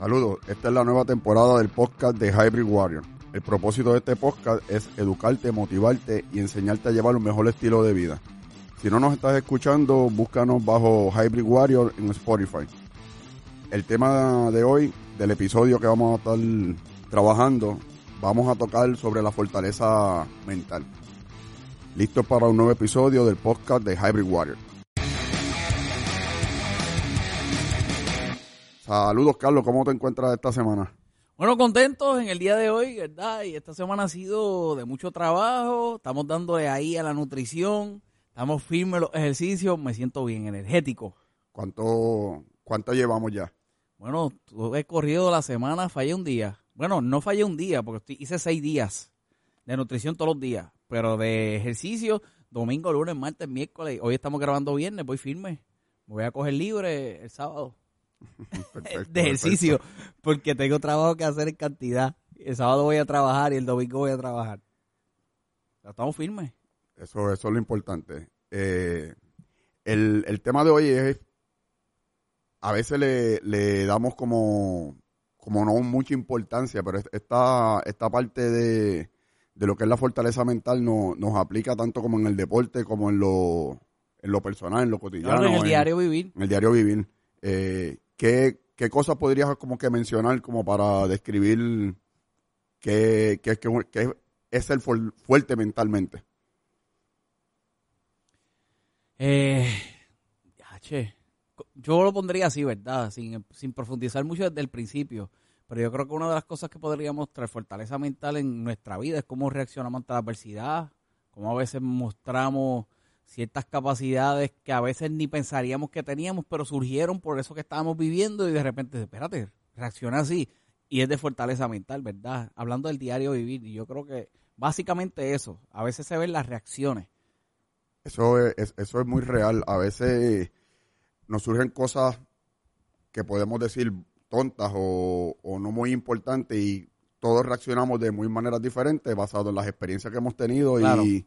Saludos, esta es la nueva temporada del podcast de Hybrid Warrior. El propósito de este podcast es educarte, motivarte y enseñarte a llevar un mejor estilo de vida. Si no nos estás escuchando, búscanos bajo Hybrid Warrior en Spotify. El tema de hoy, del episodio que vamos a estar trabajando, vamos a tocar sobre la fortaleza mental. Listo para un nuevo episodio del podcast de Hybrid Warrior. Saludos, Carlos. ¿Cómo te encuentras esta semana? Bueno, contentos en el día de hoy, ¿verdad? Y esta semana ha sido de mucho trabajo. Estamos dándole ahí a la nutrición. Estamos firmes los ejercicios. Me siento bien, energético. ¿Cuánto, cuánto llevamos ya? Bueno, he corrido la semana, fallé un día. Bueno, no fallé un día porque hice seis días de nutrición todos los días. Pero de ejercicio, domingo, lunes, martes, miércoles. Hoy estamos grabando viernes, voy firme. Me voy a coger libre el sábado. de ejercicio, porque tengo trabajo que hacer en cantidad. El sábado voy a trabajar y el domingo voy a trabajar. Estamos firmes. Eso, eso es lo importante. Eh, el, tema de hoy es, a veces le, damos como, como no mucha importancia, pero esta, esta parte de, lo que es la fortaleza mental no, nos aplica tanto como en el deporte, como en lo, en lo personal, en lo cotidiano. en el diario vivir. En el diario vivir. Eh, ¿qué, ¿Qué cosas podrías como que mencionar como para describir qué, qué, qué es el fuerte mentalmente? Eh, yo lo pondría así, ¿verdad? Sin, sin profundizar mucho desde el principio. Pero yo creo que una de las cosas que podría mostrar fortaleza mental en nuestra vida es cómo reaccionamos ante la adversidad, cómo a veces mostramos ciertas capacidades que a veces ni pensaríamos que teníamos, pero surgieron por eso que estábamos viviendo y de repente, espérate, reacciona así. Y es de fortaleza mental, ¿verdad? Hablando del diario vivir, y yo creo que básicamente eso, a veces se ven las reacciones. Eso es, eso es muy real. A veces nos surgen cosas que podemos decir tontas o, no muy importantes y todos reaccionamos de muy maneras diferentes basado en las experiencias que hemos tenido y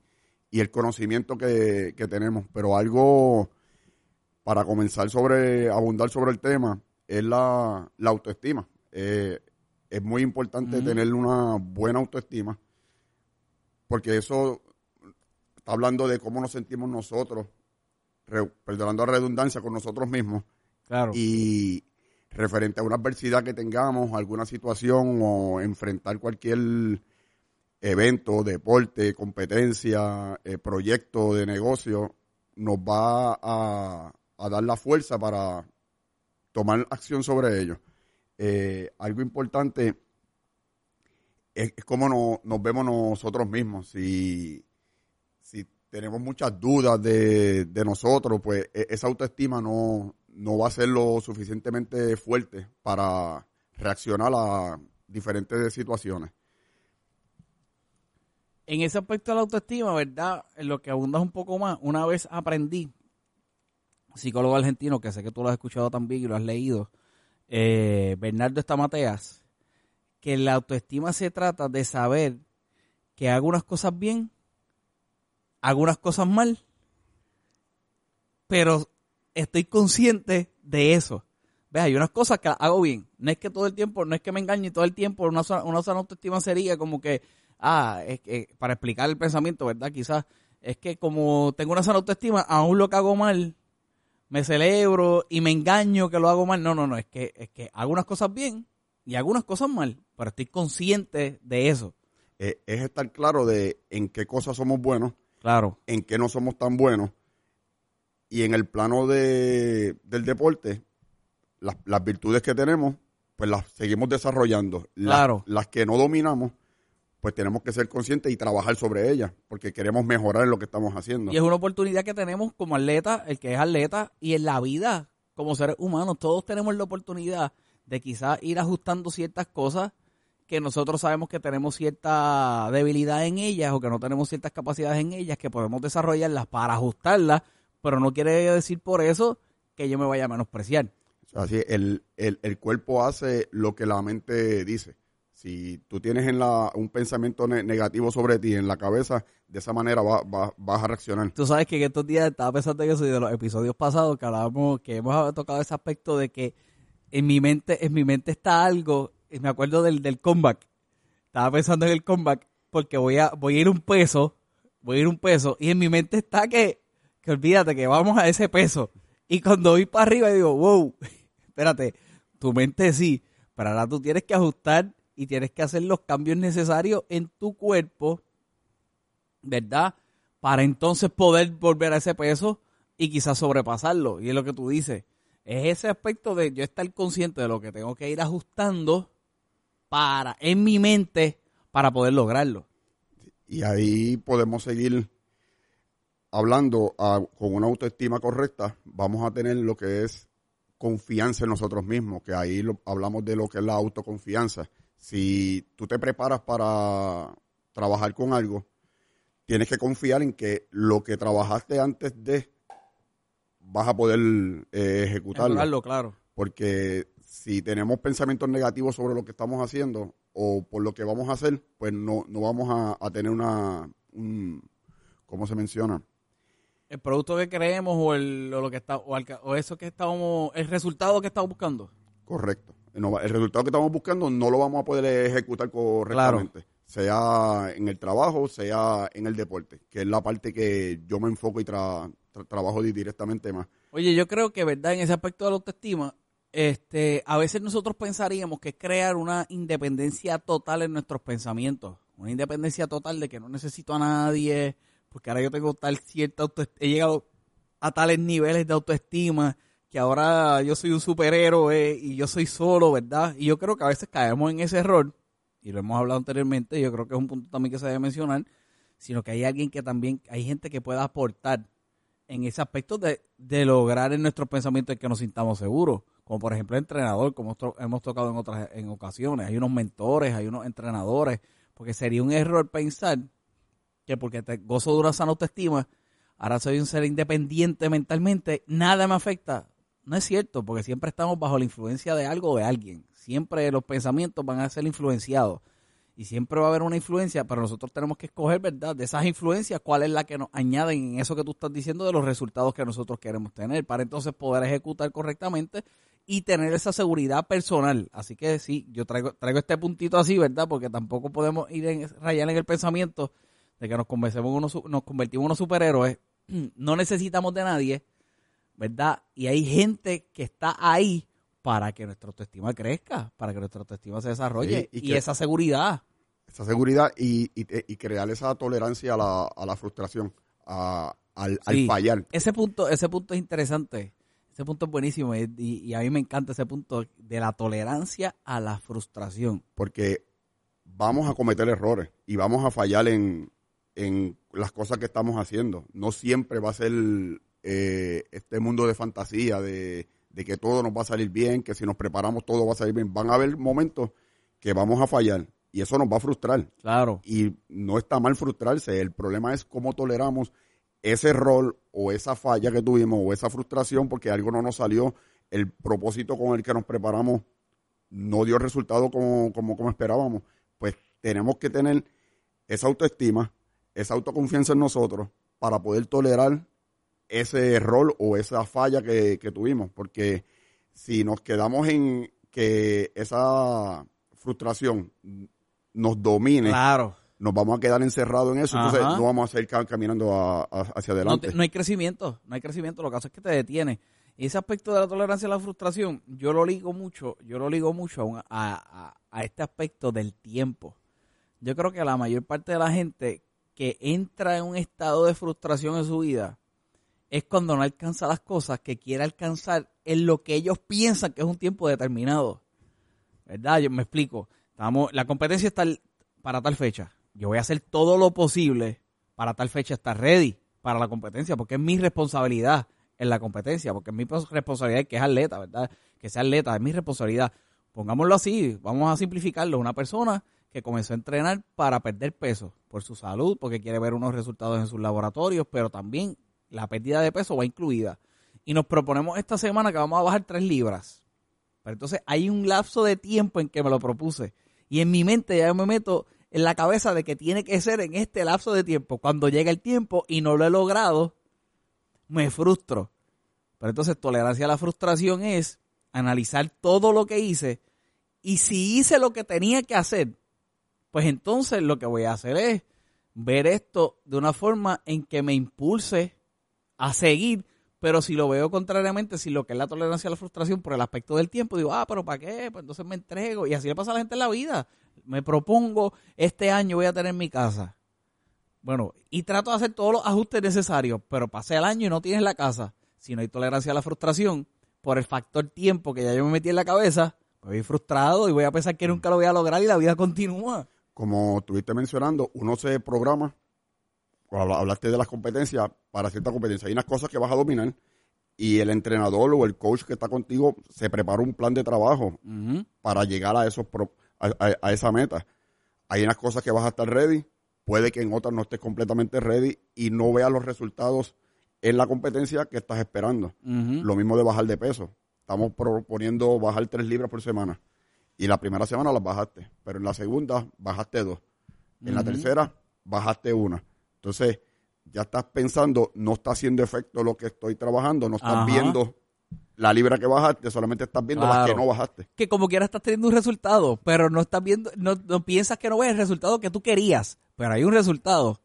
y el conocimiento que, tenemos. Pero algo para comenzar sobre, abundar sobre el tema, es la, autoestima. Eh, es muy importante tener una buena autoestima, porque eso está hablando de cómo nos sentimos nosotros, perdonando la redundancia con nosotros mismos. Claro. Y referente a una adversidad que tengamos, alguna situación o enfrentar cualquier evento, deporte, competencia, eh, proyecto de negocio, nos va a, dar la fuerza para tomar acción sobre ello. Eh, algo importante es, cómo nos vemos nosotros mismos. Si, si tenemos muchas dudas de, de, nosotros, pues e, esa autoestima no, no va a ser lo suficientemente fuerte para reaccionar a diferentes situaciones en ese aspecto de la autoestima, ¿verdad? En lo que abundas un poco más, una vez aprendí, psicólogo argentino, que sé que tú lo has escuchado también y lo has leído, eh, Bernardo Estamateas, que la autoestima se trata de saber que hago unas cosas bien, hago unas cosas mal, pero estoy consciente de eso. Ve, hay unas cosas que hago bien. No es que todo el tiempo, no es que me engañe todo el tiempo. Una, una sana autoestima sería como que ah, es que, para explicar el pensamiento, ¿verdad? Quizás es que como tengo una sana autoestima, aún lo que hago mal, me celebro y me engaño que lo hago mal. No, no, no, es que, es que hago unas cosas bien y hago unas cosas mal, pero estoy consciente de eso. Eh, es estar claro de en qué cosas somos buenos, claro. en qué no somos tan buenos. Y en el plano de, del deporte, las, las virtudes que tenemos, pues las seguimos desarrollando. Claro. las que no dominamos, pues tenemos que ser conscientes y trabajar sobre ella, porque queremos mejorar en lo que estamos haciendo. Y es una oportunidad que tenemos como atleta, el que es atleta, y en la vida, como seres humanos, todos tenemos la oportunidad de quizás ir ajustando ciertas cosas que nosotros sabemos que tenemos cierta debilidad en ellas o que no tenemos ciertas capacidades en ellas, que podemos desarrollarlas para ajustarlas, pero no quiere decir por eso que yo me vaya a menospreciar. Así, el, el, el cuerpo hace lo que la mente dice. Si tú tienes en la, un pensamiento negativo sobre ti en la cabeza, de esa manera vas a reaccionar. Tú sabes que estos días estaba pensando en eso y de los episodios pasados que hablábamos, que hemos tocado ese aspecto de que en mi mente, en mi mente está algo, me acuerdo del, del comeback. Estaba pensando en el comeback porque voy a, voy a ir un peso, voy a ir un peso, y en mi mente está que, que olvídate que vamos a ese peso. Y cuando voy para arriba digo, wow, espérate, tu mente sí, pero ahora tú tienes que ajustar y tienes que hacer los cambios necesarios en tu cuerpo, ¿verdad? Para entonces poder volver a ese peso y quizás sobrepasarlo. Y es lo que tú dices. Es ese aspecto de yo estar consciente de lo que tengo que ir ajustando para, en mi mente, para poder lograrlo. Y ahí podemos seguir hablando ah, con una autoestima correcta. Vamos a tener lo que es confianza en nosotros mismos, que ahí hablamos de lo que es la autoconfianza. Si tú te preparas para trabajar con algo, tienes que confiar en que lo que trabajaste antes de vas a poder eh, ejecutarlo. claro. Porque si tenemos pensamientos negativos sobre lo que estamos haciendo o por lo que vamos a hacer, pues no, no vamos a, tener una, un, ¿cómo se menciona? El producto que creemos o, el, lo que está, o, eso que estamos, el resultado que estamos buscando. Correcto. El resultado que estamos buscando no lo vamos a poder ejecutar correctamente. Sea en el trabajo, sea en el deporte, que es la parte que yo me enfoco y trabajo directamente más. Oye, yo creo que, ¿verdad? En ese aspecto de la autoestima, este, a veces nosotros pensaríamos que es crear una independencia total en nuestros pensamientos. Una independencia total de que no necesito a nadie, porque ahora yo tengo tal cierta autoestima, he llegado a tales niveles de autoestima que ahora yo soy un superhéroe y yo soy solo, ¿verdad? Y yo creo que a veces caemos en ese error, y lo hemos hablado anteriormente, yo creo que es un punto también que se debe mencionar, sino que hay alguien que también, hay gente que pueda aportar en ese aspecto de, de lograr en nuestros pensamientos que nos sintamos seguros como por ejemplo el entrenador, como hemos tocado en otras en ocasiones. Hay unos mentores, hay unos entrenadores, porque sería un error pensar que porque te gozo de una sana autoestima, ahora soy un ser independiente mentalmente, nada me afecta. No es cierto, porque siempre estamos bajo la influencia de algo o de alguien. Siempre los pensamientos van a ser influenciados. Y siempre va a haber una influencia, pero nosotros tenemos que escoger, ¿verdad? De esas influencias, cuál es la que nos añaden en eso que tú estás diciendo de los resultados que nosotros queremos tener, para entonces poder ejecutar correctamente y tener esa seguridad personal. Así que sí, yo traigo, traigo este puntito así, ¿verdad? Porque tampoco podemos ir en, rayar en el pensamiento de que nos, convencemos nos convertimos en unos superhéroes. No necesitamos de nadie, ¿verdad? Y hay gente que está ahí para que nuestra autoestima crezca, para que nuestra autoestima se desarrolle y, esa seguridad. Esa seguridad y, y, crear esa tolerancia a la, a la frustración, a, al, al fallar. Ese punto, ese punto es interesante ese punto es buenísimo y, a mí me encanta ese punto de la tolerancia a la frustración. Porque vamos a cometer errores y vamos a fallar en, las cosas que estamos haciendo. No siempre va a ser eh, este mundo de fantasía, de, que todo nos va a salir bien, que si nos preparamos todo va a salir bien. Van a haber momentos que vamos a fallar y eso nos va a frustrar. Claro. Y no está mal frustrarse, el problema es cómo toleramos ese error o esa falla que tuvimos o esa frustración porque algo no nos salió, el propósito con el que nos preparamos no dio resultado como, como, como esperábamos, pues tenemos que tener esa autoestima, esa autoconfianza en nosotros para poder tolerar ese error o esa falla que, que tuvimos, porque si nos quedamos en que esa frustración nos domine, claro nos vamos a quedar encerrados en eso, entonces no vamos a seguir caminando hacia adelante. No, hay crecimiento, no hay crecimiento, lo que hace es que te detiene. Y ese aspecto de la tolerancia a la frustración, yo lo ligo mucho, yo lo ligo mucho a, a, este aspecto del tiempo. Yo creo que la mayor parte de la gente que entra en un estado de frustración en su vida es cuando no alcanza las cosas que quiere alcanzar en lo que ellos piensan que es un tiempo determinado. ¿Verdad? Yo me explico. Estamos, la competencia está para tal fecha yo voy a hacer todo lo posible para tal fecha estar ready para la competencia, porque es mi responsabilidad en la competencia, porque es mi responsabilidad que es atleta, ¿verdad? Que sea atleta, es mi responsabilidad. Pongámoslo así, vamos a simplificarlo. Una persona que comenzó a entrenar para perder peso por su salud, porque quiere ver unos resultados en sus laboratorios, pero también la pérdida de peso va incluida. Y nos proponemos esta semana que vamos a bajar tres libras. Pero entonces hay un lapso de tiempo en que me lo propuse. Y en mi mente ya me meto en la cabeza de que tiene que ser en este lapso de tiempo. Cuando llega el tiempo y no lo he logrado, me frustro. Pero entonces tolerancia a la frustración es analizar todo lo que hice y si hice lo que tenía que hacer, pues entonces lo que voy a hacer es ver esto de una forma en que me impulse a seguir, pero si lo veo contrariamente, si lo que es la tolerancia a la frustración por el aspecto del tiempo, digo, ah, pero ¿para qué? Pues entonces me entrego y así le pasa a la gente en la vida. Me propongo, este año voy a tener mi casa. Bueno, y trato de hacer todos los ajustes necesarios, pero pasé el año y no tienes la casa. Si no hay tolerancia a la frustración, por el factor tiempo que ya yo me metí en la cabeza, pues voy frustrado y voy a pensar que nunca lo voy a lograr y la vida continúa. Como estuviste mencionando, uno se programa, hablaste de las competencias, para cierta competencia. Hay unas cosas que vas a dominar y el entrenador o el coach que está contigo se prepara un plan de trabajo para llegar a, esos a, esa meta. Hay unas cosas que vas a estar ready, puede que en otras no estés completamente ready y no veas los resultados en la competencia que estás esperando. Lo mismo de bajar de peso. Estamos proponiendo bajar tres libras por semana. Y la primera semana las bajaste, pero en la segunda bajaste dos. En la tercera bajaste una. Entonces, ya estás pensando, no está haciendo efecto lo que estoy trabajando, no estás viendo la libra que bajaste, solamente estás viendo las que no bajaste. Que como quiera estás teniendo un resultado, pero no estás viendo, no, piensas que no ves el resultado que tú querías, pero hay un resultado.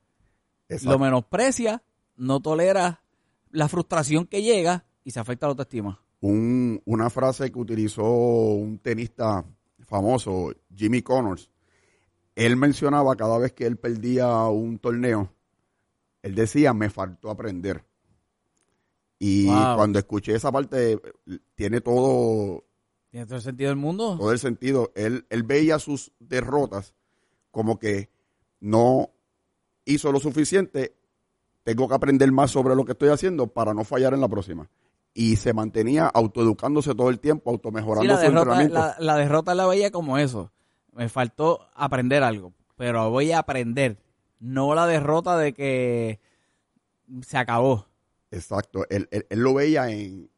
Lo menosprecia, no tolera la frustración que llega y se afecta la autoestima. Un, una frase que utilizó un tenista famoso, Jimmy Connors, él mencionaba cada vez que él perdía un torneo, él decía, me faltó aprender. Y cuando escuché esa parte, tiene todo... ¿Tiene todo el sentido del mundo? Todo el sentido. Él, él veía sus derrotas como que no hizo lo suficiente, tengo que aprender más sobre lo que estoy haciendo para no fallar en la próxima. Y se mantenía autoeducándose todo el tiempo, automejorando la su derrota, La, la derrota la veía como eso. Me faltó aprender algo, pero voy a aprender. No la derrota de que se acabó. Exacto, él, lo veía en,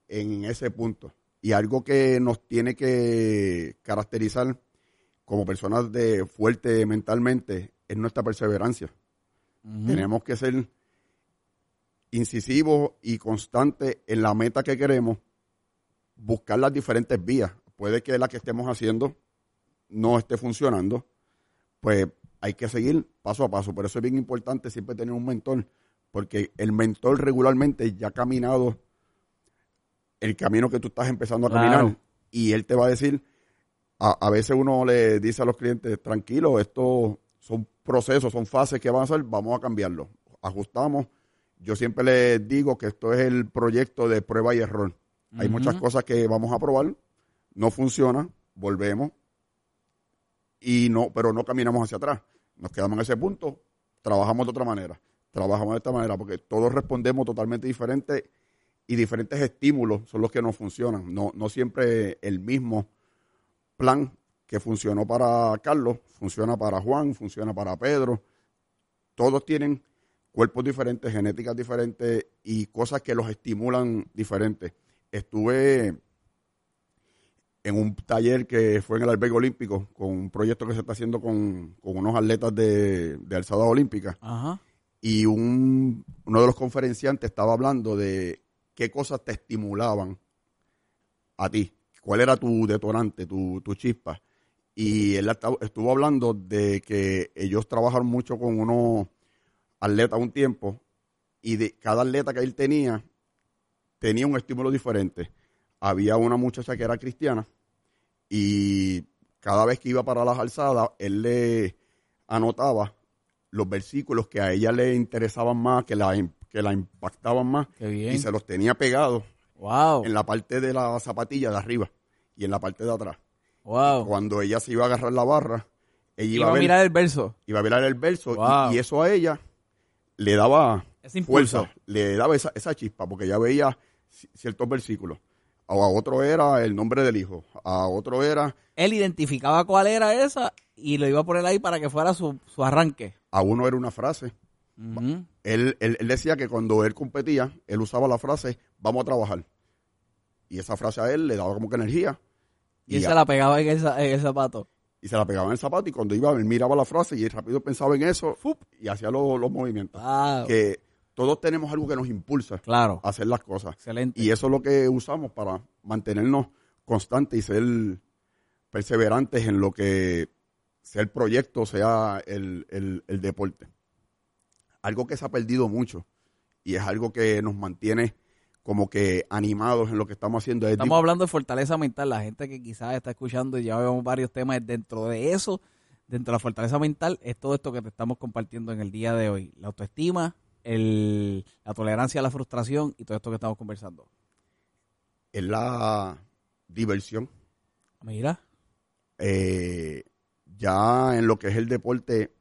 ese punto. Y algo que nos tiene que caracterizar como personas de fuerte mentalmente es nuestra perseverancia. Tenemos que ser incisivos y constantes en la meta que queremos, buscar las diferentes vías. Puede que la que estemos haciendo no esté funcionando, pues hay que seguir paso a paso. Por eso es bien importante siempre tener un mentor porque el mentor regularmente ya ha caminado el camino que tú estás empezando a caminar y él te va a decir, a, veces uno le dice a los clientes, tranquilo, estos son procesos, son fases que van a hacer, vamos a cambiarlo, ajustamos. Yo siempre les digo que esto es el proyecto de prueba y error. Hay muchas cosas que vamos a probar, no funciona, volvemos y no, pero no caminamos hacia atrás. Nos quedamos en ese punto, trabajamos de otra manera trabajamos de esta manera, porque todos respondemos totalmente diferente y diferentes estímulos son los que nos funcionan. No, no siempre el mismo plan que funcionó para Carlos funciona para Juan, funciona para Pedro. Todos tienen cuerpos diferentes, genéticas diferentes y cosas que los estimulan diferentes. Estuve en un taller que fue en el albergue olímpico con un proyecto que se está haciendo con, unos atletas de, de alzada olímpica. Ajá y un, uno de los conferenciantes estaba hablando de qué cosas te estimulaban a ti, cuál era tu detonante, tu, tu chispa. Y él estuvo hablando de que ellos trabajaron mucho con unos atletas un tiempo y de cada atleta que él tenía tenía un estímulo diferente. Había una muchacha que era cristiana y cada vez que iba para las alzadas, él le anotaba los versículos que a ella le interesaban más, que la, que la impactaban más, y se los tenía pegados wow. en la parte de la zapatilla de arriba y en la parte de atrás. Wow. cuando ella se iba a agarrar la barra, ella iba, a, mirar el verso. Iba a mirar el verso y, eso a ella le daba fuerza, le daba esa, esa chispa, porque ella veía ciertos versículos. A otro era el nombre del hijo, a otro era... Él identificaba cuál era esa y lo iba a poner ahí para que fuera su, su arranque a uno era una frase. él, él, decía que cuando él competía, él usaba la frase, vamos a trabajar. Y esa frase a él le daba como que energía. Y, él se la pegaba en el, zapato. Y se la pegaba en el zapato y cuando iba, él miraba la frase y él rápido pensaba en eso y hacía los, movimientos. Que todos tenemos algo que nos impulsa claro. a hacer las cosas. Excelente. Y eso es lo que usamos para mantenernos constantes y ser perseverantes en lo que sea el proyecto, sea el, el, el deporte. Algo que se ha perdido mucho y es algo que nos mantiene como que animados en lo que estamos haciendo. Es Estamos hablando de fortaleza mental. La gente que quizás está escuchando y ya vemos varios temas dentro de eso, dentro de la fortaleza mental, es todo esto que te estamos compartiendo en el día de hoy. La autoestima, el, la tolerancia a la frustración y todo esto que estamos conversando. es la diversión. Mira, Eh, ya en lo que es el deporte,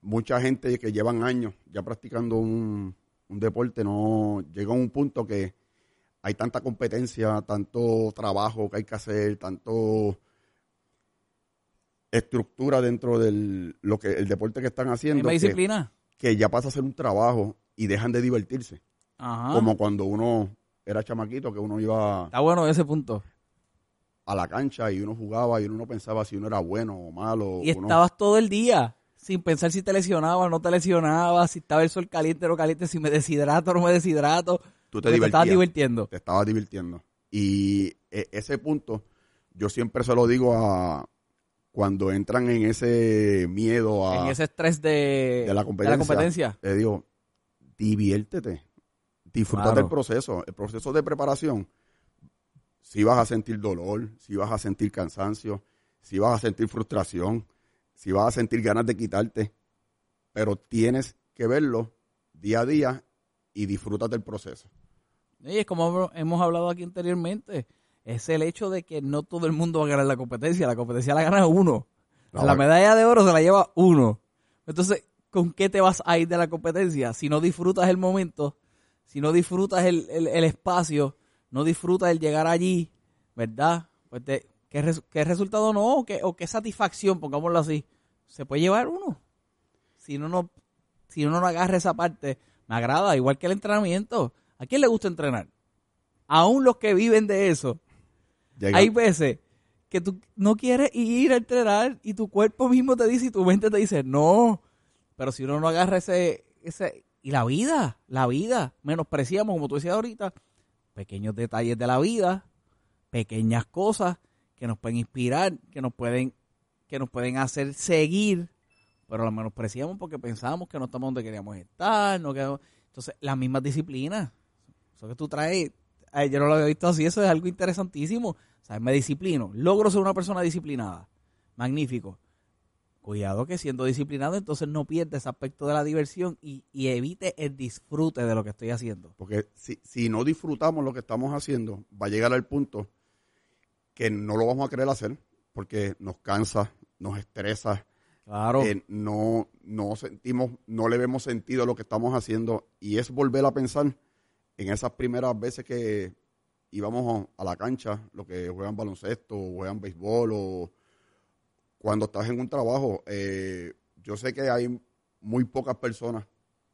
mucha gente que llevan años ya practicando un, un deporte no llega a un punto que hay tanta competencia, tanto trabajo que hay que hacer, tanto estructura dentro del lo que el deporte que están haciendo misma disciplina. Que ya pasa a ser un trabajo y dejan de divertirse, Ajá. como cuando uno era chamaquito que uno iba Está bueno ese punto. a la cancha y uno jugaba y uno no pensaba si uno era bueno o malo. Y uno- estabas todo el día sin pensar si te lesionaba o no te lesionaba, si estaba el sol caliente o no caliente, si me deshidrato o no me deshidrato. tú te porque te estabas divertías, divirtiendo. te estabas divirtiendo. Y e- ese punto, yo siempre se lo digo a cuando entran en ese miedo a, en ese estrés de, de la competencia, competencia. le digo, diviértete, disfruta Claro. del proceso, el proceso de preparación. Si vas a sentir dolor, si vas a sentir cansancio, si vas a sentir frustración, si vas a sentir ganas de quitarte, pero tienes que verlo día a día y disfruta del proceso. Y es como hemos hablado aquí anteriormente, es el hecho de que no todo el mundo va a ganar la competencia, la competencia la gana uno. No, la va- medalla de oro se la lleva uno. Entonces, ¿con qué te vas a ir de la competencia? Si no disfrutas el momento, si no disfrutas el, el- el espacio, no disfrutas el llegar allí, ¿verdad? Pues te- ¿qué, res- qué resultado no? ¿O qué, o qué satisfacción, pongámoslo así, se puede llevar uno? Si uno no, si uno no agarra esa parte, me agrada, igual que el entrenamiento. ¿A quién le gusta entrenar? Aún los que viven de eso. Llega- Hay veces que tú no quieres ir a entrenar y tu cuerpo mismo te dice y tu mente te dice, no. Pero si uno no agarra ese, ese, y la vida, la vida, menospreciamos, como tú decías ahorita, pequeños detalles de la vida, pequeñas cosas que nos pueden inspirar, que nos pueden, que nos pueden hacer seguir, pero la menospreciamos porque pensábamos que no estamos donde queríamos estar, no quedamos- entonces las mismas disciplinas, eso que tú traes, ay, yo no lo había visto así, eso es algo interesantísimo, o sea, me disciplino, logro ser una persona disciplinada, magnífico, cuidado que siendo disciplinado entonces no pierdes ese aspecto de la diversión y, y evite el disfrute de lo que estoy haciendo. Porque si, si no disfrutamos lo que estamos haciendo, va a llegar al punto que no lo vamos a querer hacer porque nos cansa, nos estresa, Claro. eh, no, no sentimos, no le vemos sentido a lo que estamos haciendo y es volver a pensar en esas primeras veces que íbamos a la cancha, lo que juegan baloncesto, o juegan béisbol o cuando estás en un trabajo. eh, yo sé que hay muy pocas personas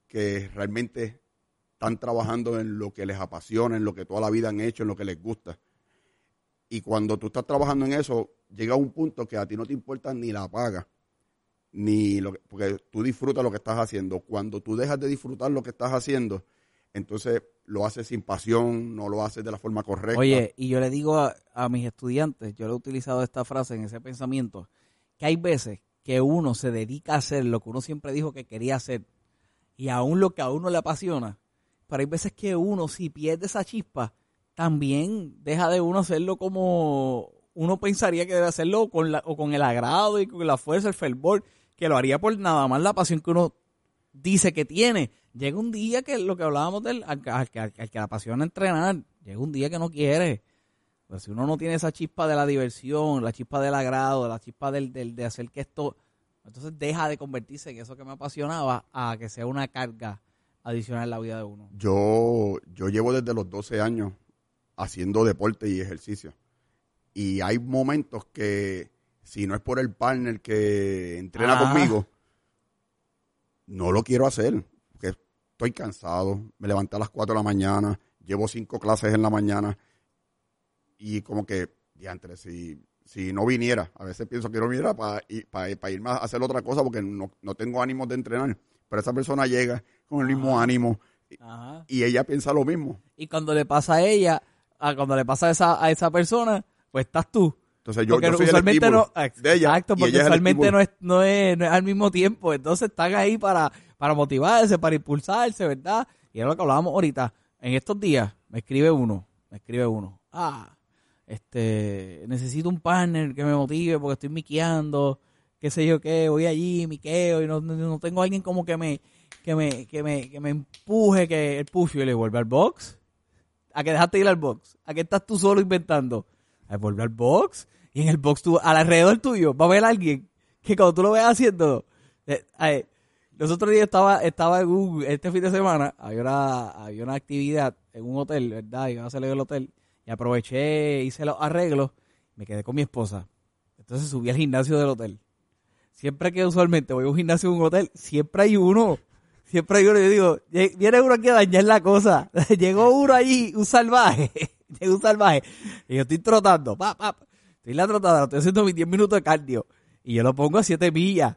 que realmente están trabajando en lo que les apasiona, en lo que toda la vida han hecho, en lo que les gusta. Y cuando tú estás trabajando en eso, llega un punto que a ti no te importa ni la paga, ni lo que, porque tú disfrutas lo que estás haciendo. Cuando tú dejas de disfrutar lo que estás haciendo, entonces lo haces sin pasión, no lo haces de la forma correcta. Oye, y yo le digo a, mis estudiantes, yo le he utilizado esta frase en ese pensamiento, que hay veces que uno se dedica a hacer lo que uno siempre dijo que quería hacer y aún lo que a uno le apasiona, pero hay veces que uno si pierde esa chispa, también deja de uno hacerlo como uno pensaría que debe hacerlo con la, o con el agrado y con la fuerza, el fervor, que lo haría por nada más la pasión que uno dice que tiene. Llega un día que lo que hablábamos del al, que- al que- al que le apasiona entrenar, llega un día que no quiere. Pero si uno no tiene esa chispa de la diversión, la chispa del agrado, la chispa del, del- de hacer que esto, entonces deja de convertirse en eso que me apasionaba a que sea una carga adicional en la vida de uno. Yo, yo llevo desde los 12 años haciendo deporte y ejercicio. Y hay momentos que, si no es por el partner que entrena conmigo, no lo quiero hacer. Porque estoy cansado, me levanté a las 4 de la mañana, llevo cinco clases en la mañana. Y como que, diantre, si, si no viniera, a veces pienso que no viniera para irme a hacer otra cosa porque no, no tengo ánimos de entrenar. Pero esa persona llega con el mismo ánimo Ajá. y ella piensa lo mismo. Y cuando le pasa a ella, a cuando le pasa a esa, a esa persona, pues estás tú. Entonces yo, Porque yo soy el usualmente estímulo no, de ella exacto, porque ella es el usualmente no es, no, es, no es al mismo tiempo. Entonces están ahí para, para motivarse, para impulsarse, ¿verdad? Y es lo que hablábamos ahorita. En estos días me escribe uno, me escribe uno. Ah, este, necesito un partner que me motive porque estoy miqueando, qué sé yo qué, voy allí, miqueo y no, no, tengo alguien como que me, que me, que me, que me empuje, que el push. Yo le vuelve al box. ¿A que dejaste ir al box? ¿A que estás tú solo inventando? Volver al box. Y en el box tú, al alrededor tuyo, va a haber alguien que cuando tú lo veas haciendo. eh, los otros días estaba, estaba en un, este fin de semana, había una, había una actividad en un hotel, ¿verdad? Iba a salir del hotel. Y aproveché, hice los arreglos, me quedé con mi esposa. Entonces subí al gimnasio del hotel. Siempre que usualmente voy a un gimnasio en un hotel, siempre hay uno. Siempre hay uno. Yo digo, "Lle- viene uno aquí a dañar la cosa. Llegó uno allí, un salvaje. Llegó un salvaje. Y yo estoy trotando. Pa, pa, pa. Estoy en la trotada, estoy haciendo mis 10 minutos de cardio. Y yo lo pongo a 7 millas.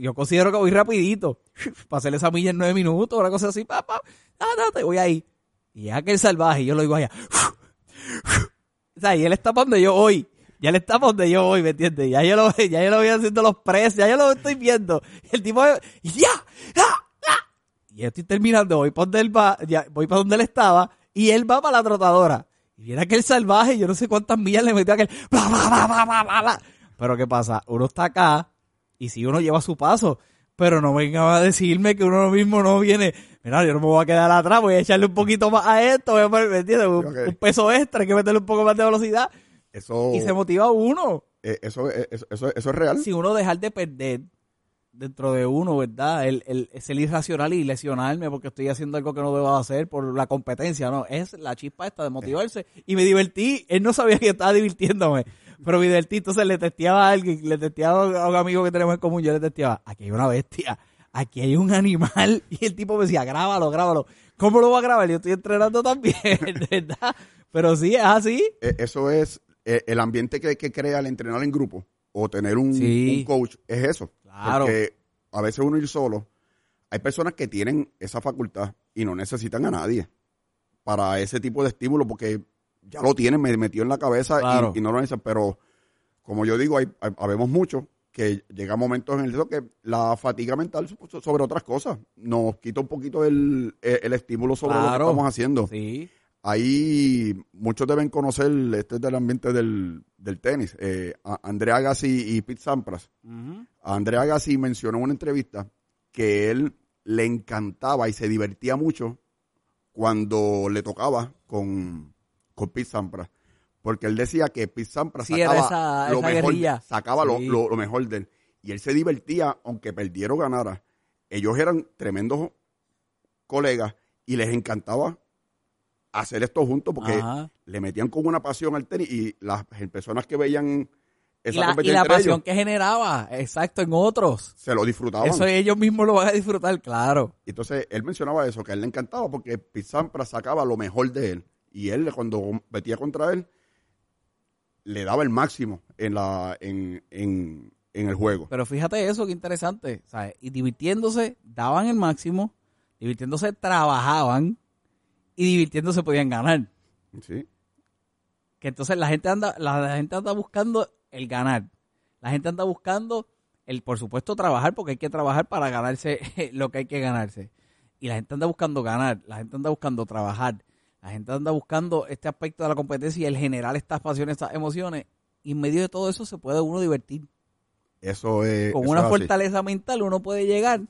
Yo, considero que voy rapidito. Para hacer esa milla en 9 minutos, una cosa así. Pa, pa. Ah, te voy ahí. Y es aquel salvaje, y yo lo digo allá. O sea, y él está para donde yo voy. Ya está para donde yo voy, ¿me entiendes? Ya yo lo, ya yo lo voy haciendo los press, ya yo lo estoy viendo. Y el tipo, y ya, ya, ya. Y yo estoy terminando, voy para donde él va, voy para donde él estaba, y él va para la trotadora. Y viene aquel salvaje, yo no sé cuántas millas le metió a aquel, bla, bla, bla. Pero ¿qué pasa? Uno está acá, y si uno lleva su paso, pero no venga a decirme que uno mismo no viene, mira, yo no me voy a quedar atrás, voy a echarle un poquito más a esto, voy a poner, ¿me entiendes? Un peso extra, hay que meterle un poco más de velocidad, Eso, y se motiva uno. eh, eso, eh, eso, eso, eso es real. Si uno dejar de perder dentro de uno, ¿verdad? El, el, es el irracional y lesionarme porque estoy haciendo algo que no debo hacer por la competencia, no. Es la chispa esta de motivarse. Y me divertí. Él no sabía que estaba divirtiéndome. Pero me divertí. Entonces le testeaba a alguien, le testeaba a un amigo que tenemos en común. Yo le testeaba, aquí hay una bestia. Aquí hay un animal. Y el tipo me decía, grábalo, grábalo. ¿Cómo lo voy a grabar? Yo estoy entrenando también, ¿verdad? Pero sí, es así. Eh, eso es eh, el ambiente que, que crea el entrenar en grupo o tener un, Sí. un coach, es eso. Claro. Porque a veces uno ir solo, hay personas que tienen esa facultad y no necesitan a nadie para ese tipo de estímulo porque ya lo tienen me- metido en la cabeza y- Claro. y, no lo necesitan. Pero como yo digo, hay, hay- habemos muchos que llega momentos en el que la fatiga mental so- sobre otras cosas nos quita un poquito el, el- el estímulo sobre lo que estamos haciendo. Sí. Ahí muchos deben conocer, este es del ambiente del, del tenis, eh, Andrea Agassi y Pete Sampras. A Andrea Agassi mencionó en una entrevista que él le encantaba y se divertía mucho cuando le tocaba con, con Pete Sampras. Porque él decía que Pete Sampras Sí, sacaba, esa- lo, esa mejor, sacaba lo- lo mejor de él. Y él se divertía, aunque perdiera o ganara. Ellos eran tremendos colegas y les encantaba hacer esto juntos porque Ajá. le metían con una pasión al tenis y las personas que veían Y esa la, y la pasión ellos que generaba, exacto, en otros. se lo disfrutaban. Eso ellos mismos lo van a disfrutar, claro. Y Entonces él mencionaba eso, que a él le encantaba porque Pete Sampras sacaba lo mejor de él. Y él, cuando metía contra él, le daba el máximo en, la, en, en, en el juego. Pero fíjate eso, qué interesante. ¿sabes? Y divirtiéndose, daban el máximo, divirtiéndose, trabajaban y divirtiéndose podían ganar. Sí. Que entonces la gente anda, la, la gente anda buscando el ganar. La gente anda buscando el, por supuesto, trabajar, porque hay que trabajar para ganarse lo que hay que ganarse. Y la gente anda buscando ganar, la gente anda buscando trabajar, la gente anda buscando este aspecto de la competencia y el generar estas pasiones, estas emociones. Y en medio de todo eso se puede uno divertir. Eso es. Con eso una es fortaleza mental uno puede llegar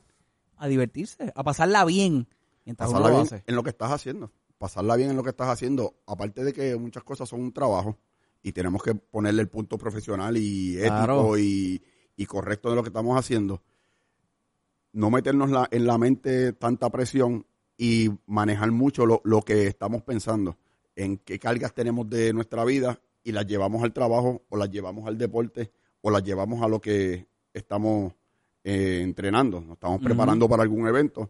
a divertirse, a pasarla bien mientras Pasarla uno lo bien hace. en lo que estás haciendo. Pasarla bien en lo que estás haciendo. Aparte de que muchas cosas son un trabajo y tenemos que ponerle el punto profesional y ético Claro. y, y correcto de lo que estamos haciendo. No meternos la- en la mente tanta presión y manejar mucho lo, lo que estamos pensando. En qué cargas tenemos de nuestra vida y las llevamos al trabajo o las llevamos al deporte o las llevamos a lo que estamos eh, entrenando. Nos estamos preparando para algún evento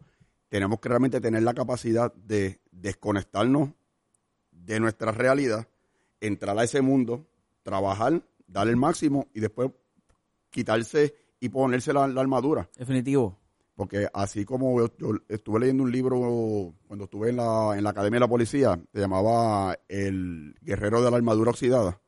tenemos que realmente tener la capacidad de desconectarnos de nuestra realidad, entrar a ese mundo, trabajar, dar el máximo y después quitarse y ponerse la, la armadura. Definitivo. Porque así como yo, yo estuve leyendo un libro cuando estuve en la, en la Academia de la Policía, se llamaba El Guerrero de la Armadura Oxidada,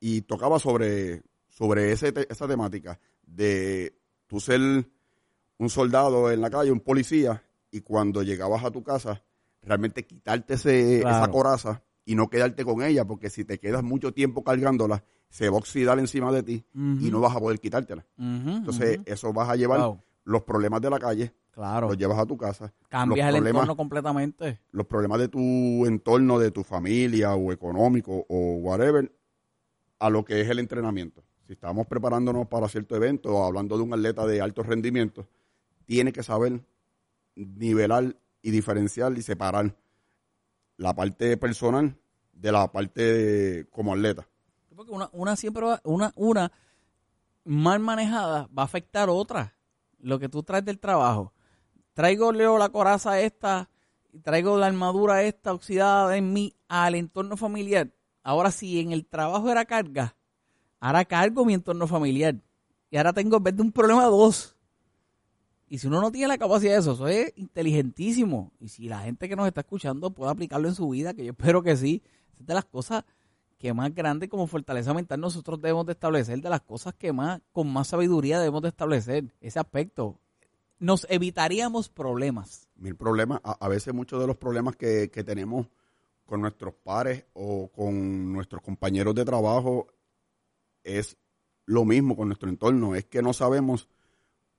y tocaba sobre, sobre ese esa temática de tú ser un soldado en la calle, un policía, y cuando llegabas a tu casa, realmente quitarte ese, Claro. esa coraza y no quedarte con ella, porque si te quedas mucho tiempo cargándola, se va a oxidar encima de ti y no vas a poder quitártela. Entonces, eso vas a llevar Wow. los problemas de la calle, claro. los llevas a tu casa, Cambias los el entorno completamente. los problemas de tu entorno, de tu familia o económico o whatever, a lo que es el entrenamiento. Si estamos preparándonos para cierto evento o hablando de un atleta de alto rendimiento, tiene que saber nivelar y diferenciar y separar la parte personal de la parte como atleta. Porque una, una siempre va- una, una mal manejada va a afectar otra. Lo que tú traes del trabajo. Traigo Leo la coraza esta, traigo la armadura esta oxidada en mí al entorno familiar. Ahora si en el trabajo era carga, ahora cargo mi entorno familiar. Y ahora tengo en vez de un problema dos. Y si uno no tiene la capacidad de eso, eso es inteligentísimo. Y si la gente que nos está escuchando puede aplicarlo en su vida, que yo espero que sí, es de las cosas que más grande como fortaleza mental nosotros debemos de establecer, de las cosas que más, con más sabiduría debemos de establecer, ese aspecto. Nos evitaríamos problemas. mil problemas. A, a veces muchos de los problemas que, que tenemos con nuestros pares o con nuestros compañeros de trabajo es lo mismo con nuestro entorno. Es que no sabemos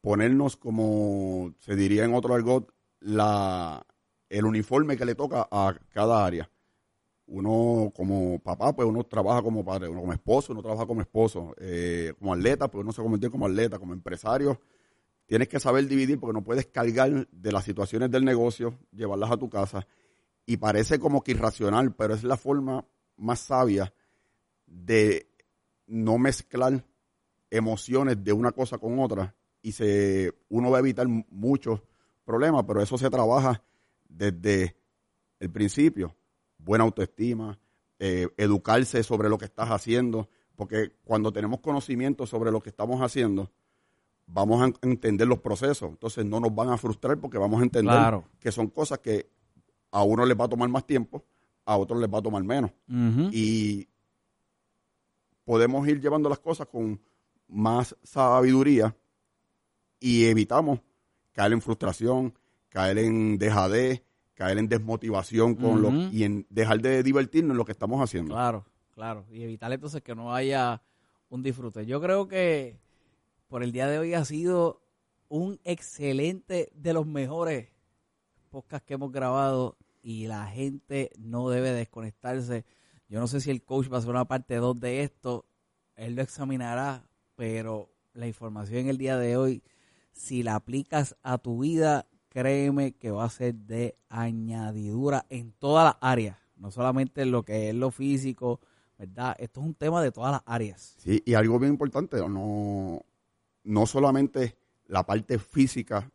ponernos, como se diría en otro argot, la, el uniforme que le toca a cada área. Uno como papá, pues uno trabaja como padre, uno como esposo, uno trabaja como esposo, eh, como atleta, pues uno se convierte como atleta, como empresario, tienes que saber dividir porque no puedes cargar de las situaciones del negocio, llevarlas a tu casa. Y parece como que irracional, pero es la forma más sabia de no mezclar emociones de una cosa con otra. Y se, uno va a evitar muchos problemas, pero eso se trabaja desde el principio. Buena autoestima, eh, educarse sobre lo que estás haciendo, porque cuando tenemos conocimiento sobre lo que estamos haciendo, vamos a entender los procesos. Entonces no nos van a frustrar porque vamos a entender Claro. que son cosas que a uno les va a tomar más tiempo, a otros les va a tomar menos. Y podemos ir llevando las cosas con más sabiduría y evitamos caer en frustración, caer en dejadez, caer en desmotivación con lo, y en dejar de divertirnos en lo que estamos haciendo. Claro, claro. Y evitar entonces que no haya un disfrute. Yo creo que por el día de hoy ha sido un excelente de los mejores podcasts que hemos grabado y la gente no debe desconectarse. Yo no sé si el coach va a hacer una parte 2 de esto, él lo examinará, pero la información en el día de hoy, si la aplicas a tu vida, créeme que va a ser de añadidura en todas las áreas, no solamente en lo que es lo físico, ¿verdad? Esto es un tema de todas las áreas. Sí, y algo bien importante, no, no solamente la parte física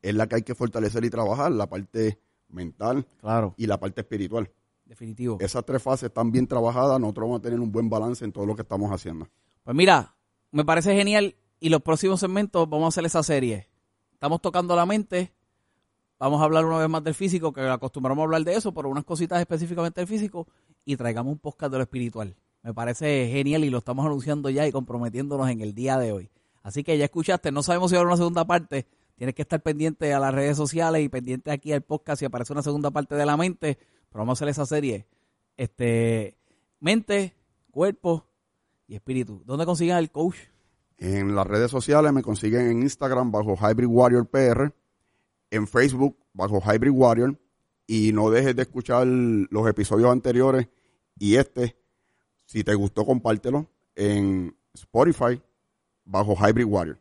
es la que hay que fortalecer y trabajar, la parte mental Claro, y la parte espiritual. definitivo. Esas tres fases están bien trabajadas, nosotros vamos a tener un buen balance en todo lo que estamos haciendo. Pues mira, me parece genial y los próximos segmentos vamos a hacer esa serie. Estamos tocando la mente, vamos a hablar una vez más del físico, que acostumbramos a hablar de eso, pero unas cositas específicamente del físico y traigamos un podcast de lo espiritual. Me parece genial y lo estamos anunciando ya y comprometiéndonos en el día de hoy. Así que ya escuchaste, no sabemos si habrá una segunda parte. Tienes que estar pendiente a las redes sociales y pendiente aquí al podcast si aparece una segunda parte de la mente. Pero vamos a hacer esa serie. Este, mente, cuerpo y espíritu. ¿Dónde consiguen al coach? En las redes sociales me consiguen en Instagram bajo Hybrid Warrior PR, en Facebook bajo Hybrid Warrior y no dejes de escuchar los episodios anteriores y este, si te gustó compártelo en Spotify bajo Hybrid Warrior.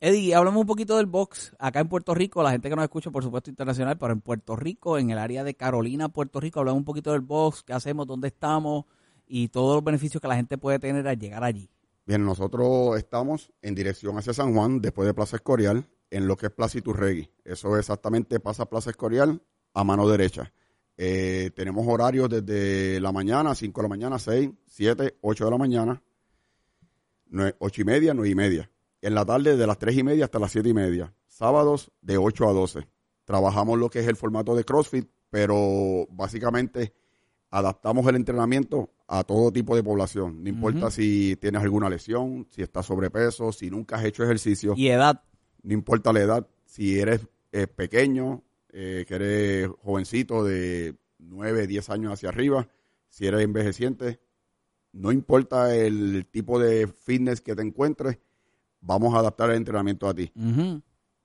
Eddie, hablamos un poquito del box acá en Puerto Rico, la gente que nos escucha, por supuesto, internacional, pero en Puerto Rico, en el área de Carolina, Puerto Rico, hablamos un poquito del box, qué hacemos, dónde estamos y todos los beneficios que la gente puede tener al llegar allí. Bien, nosotros estamos en dirección hacia San Juan, después de Plaza Escorial, en lo que es Plaza Iturregui. Eso exactamente pasa Plaza Escorial a mano derecha. Eh, tenemos horarios desde la mañana, 5 de la mañana, 6, 7, 8 de la mañana, 8 y media, 9 y media. en la tarde de las 3 y media hasta las 7 y media. Sábados de 8 a 12. Trabajamos lo que es el formato de CrossFit, pero básicamente adaptamos el entrenamiento a todo tipo de población. No importa si tienes alguna lesión, si estás sobrepeso, si nunca has hecho ejercicio. Y edad. No importa la edad, si eres eh, pequeño, eh, que eres jovencito de 9, 10 años hacia arriba, si eres envejeciente, no importa el tipo de fitness que te encuentres, vamos a adaptar el entrenamiento a ti.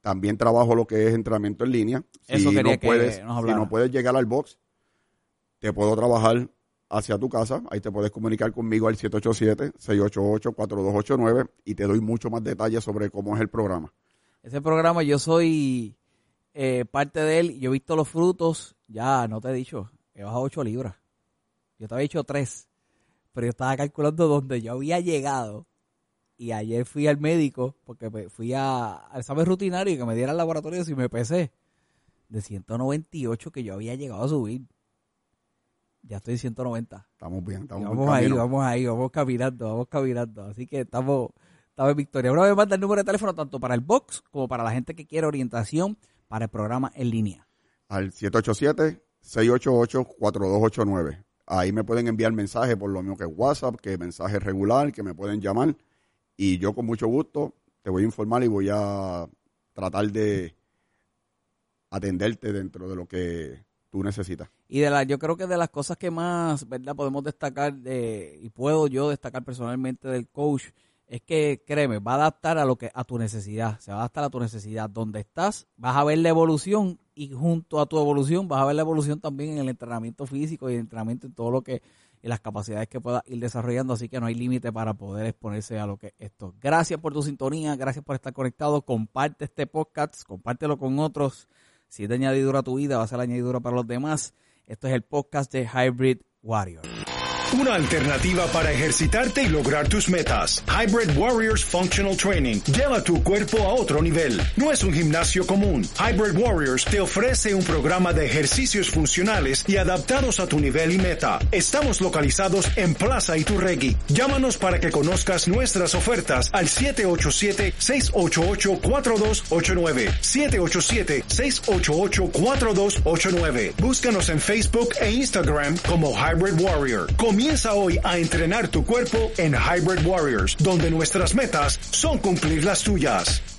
También trabajo lo que es entrenamiento en línea. Si no puedes, si no puedes llegar al box, te puedo trabajar hacia tu casa. Ahí te puedes comunicar conmigo al 787-688-4289 y te doy mucho más detalles sobre cómo es el programa. Ese programa yo soy eh, parte de él. Yo he visto los frutos. Ya, no te he dicho, he bajado 8 libras. Yo te había dicho 3. Pero yo estaba calculando dónde yo había llegado. Y ayer fui al médico porque fui a, al examen rutinario y que me diera el laboratorio y me pesé. De 198 que yo había llegado a subir. Ya estoy en 190. Estamos bien, estamos Vamos ahí, vamos ahí, vamos caminando, vamos caminando. Así que estamos, estamos en victoria. Una vez más, el número de teléfono tanto para el box como para la gente que quiere orientación para el programa en línea. Al 787-688-4289. Ahí me pueden enviar mensajes por lo mismo que WhatsApp, que mensaje regular, que me pueden llamar. Y yo con mucho gusto te voy a informar y voy a tratar de atenderte dentro de lo que tú necesitas. Y de la, yo creo que de las cosas que más, ¿verdad? Podemos destacar de, y puedo yo destacar personalmente del coach es que créeme, va a adaptar a lo que a tu necesidad, se va a adaptar a tu necesidad. Donde estás, vas a ver la evolución y junto a tu evolución vas a ver la evolución también en el entrenamiento físico y el entrenamiento en todo lo que y las capacidades que puedas ir desarrollando, así que no hay límite para poder exponerse a lo que esto. Gracias por tu sintonía, gracias por estar conectado, comparte este podcast, compártelo con otros. Si es de añadidura a tu vida, va a ser añadidura para los demás. Esto es el podcast de Hybrid Warrior. Una alternativa para ejercitarte y lograr tus metas. Hybrid Warriors Functional Training lleva tu cuerpo a otro nivel. No es un gimnasio común. Hybrid Warriors te ofrece un programa de ejercicios funcionales y adaptados a tu nivel y meta. Estamos localizados en Plaza Iturregui. Llámanos para que conozcas nuestras ofertas al 787-688-4289. 787-688-4289. Búscanos en Facebook e Instagram como Hybrid Warrior. Comienza hoy a entrenar tu cuerpo en Hybrid Warriors, donde nuestras metas son cumplir las tuyas.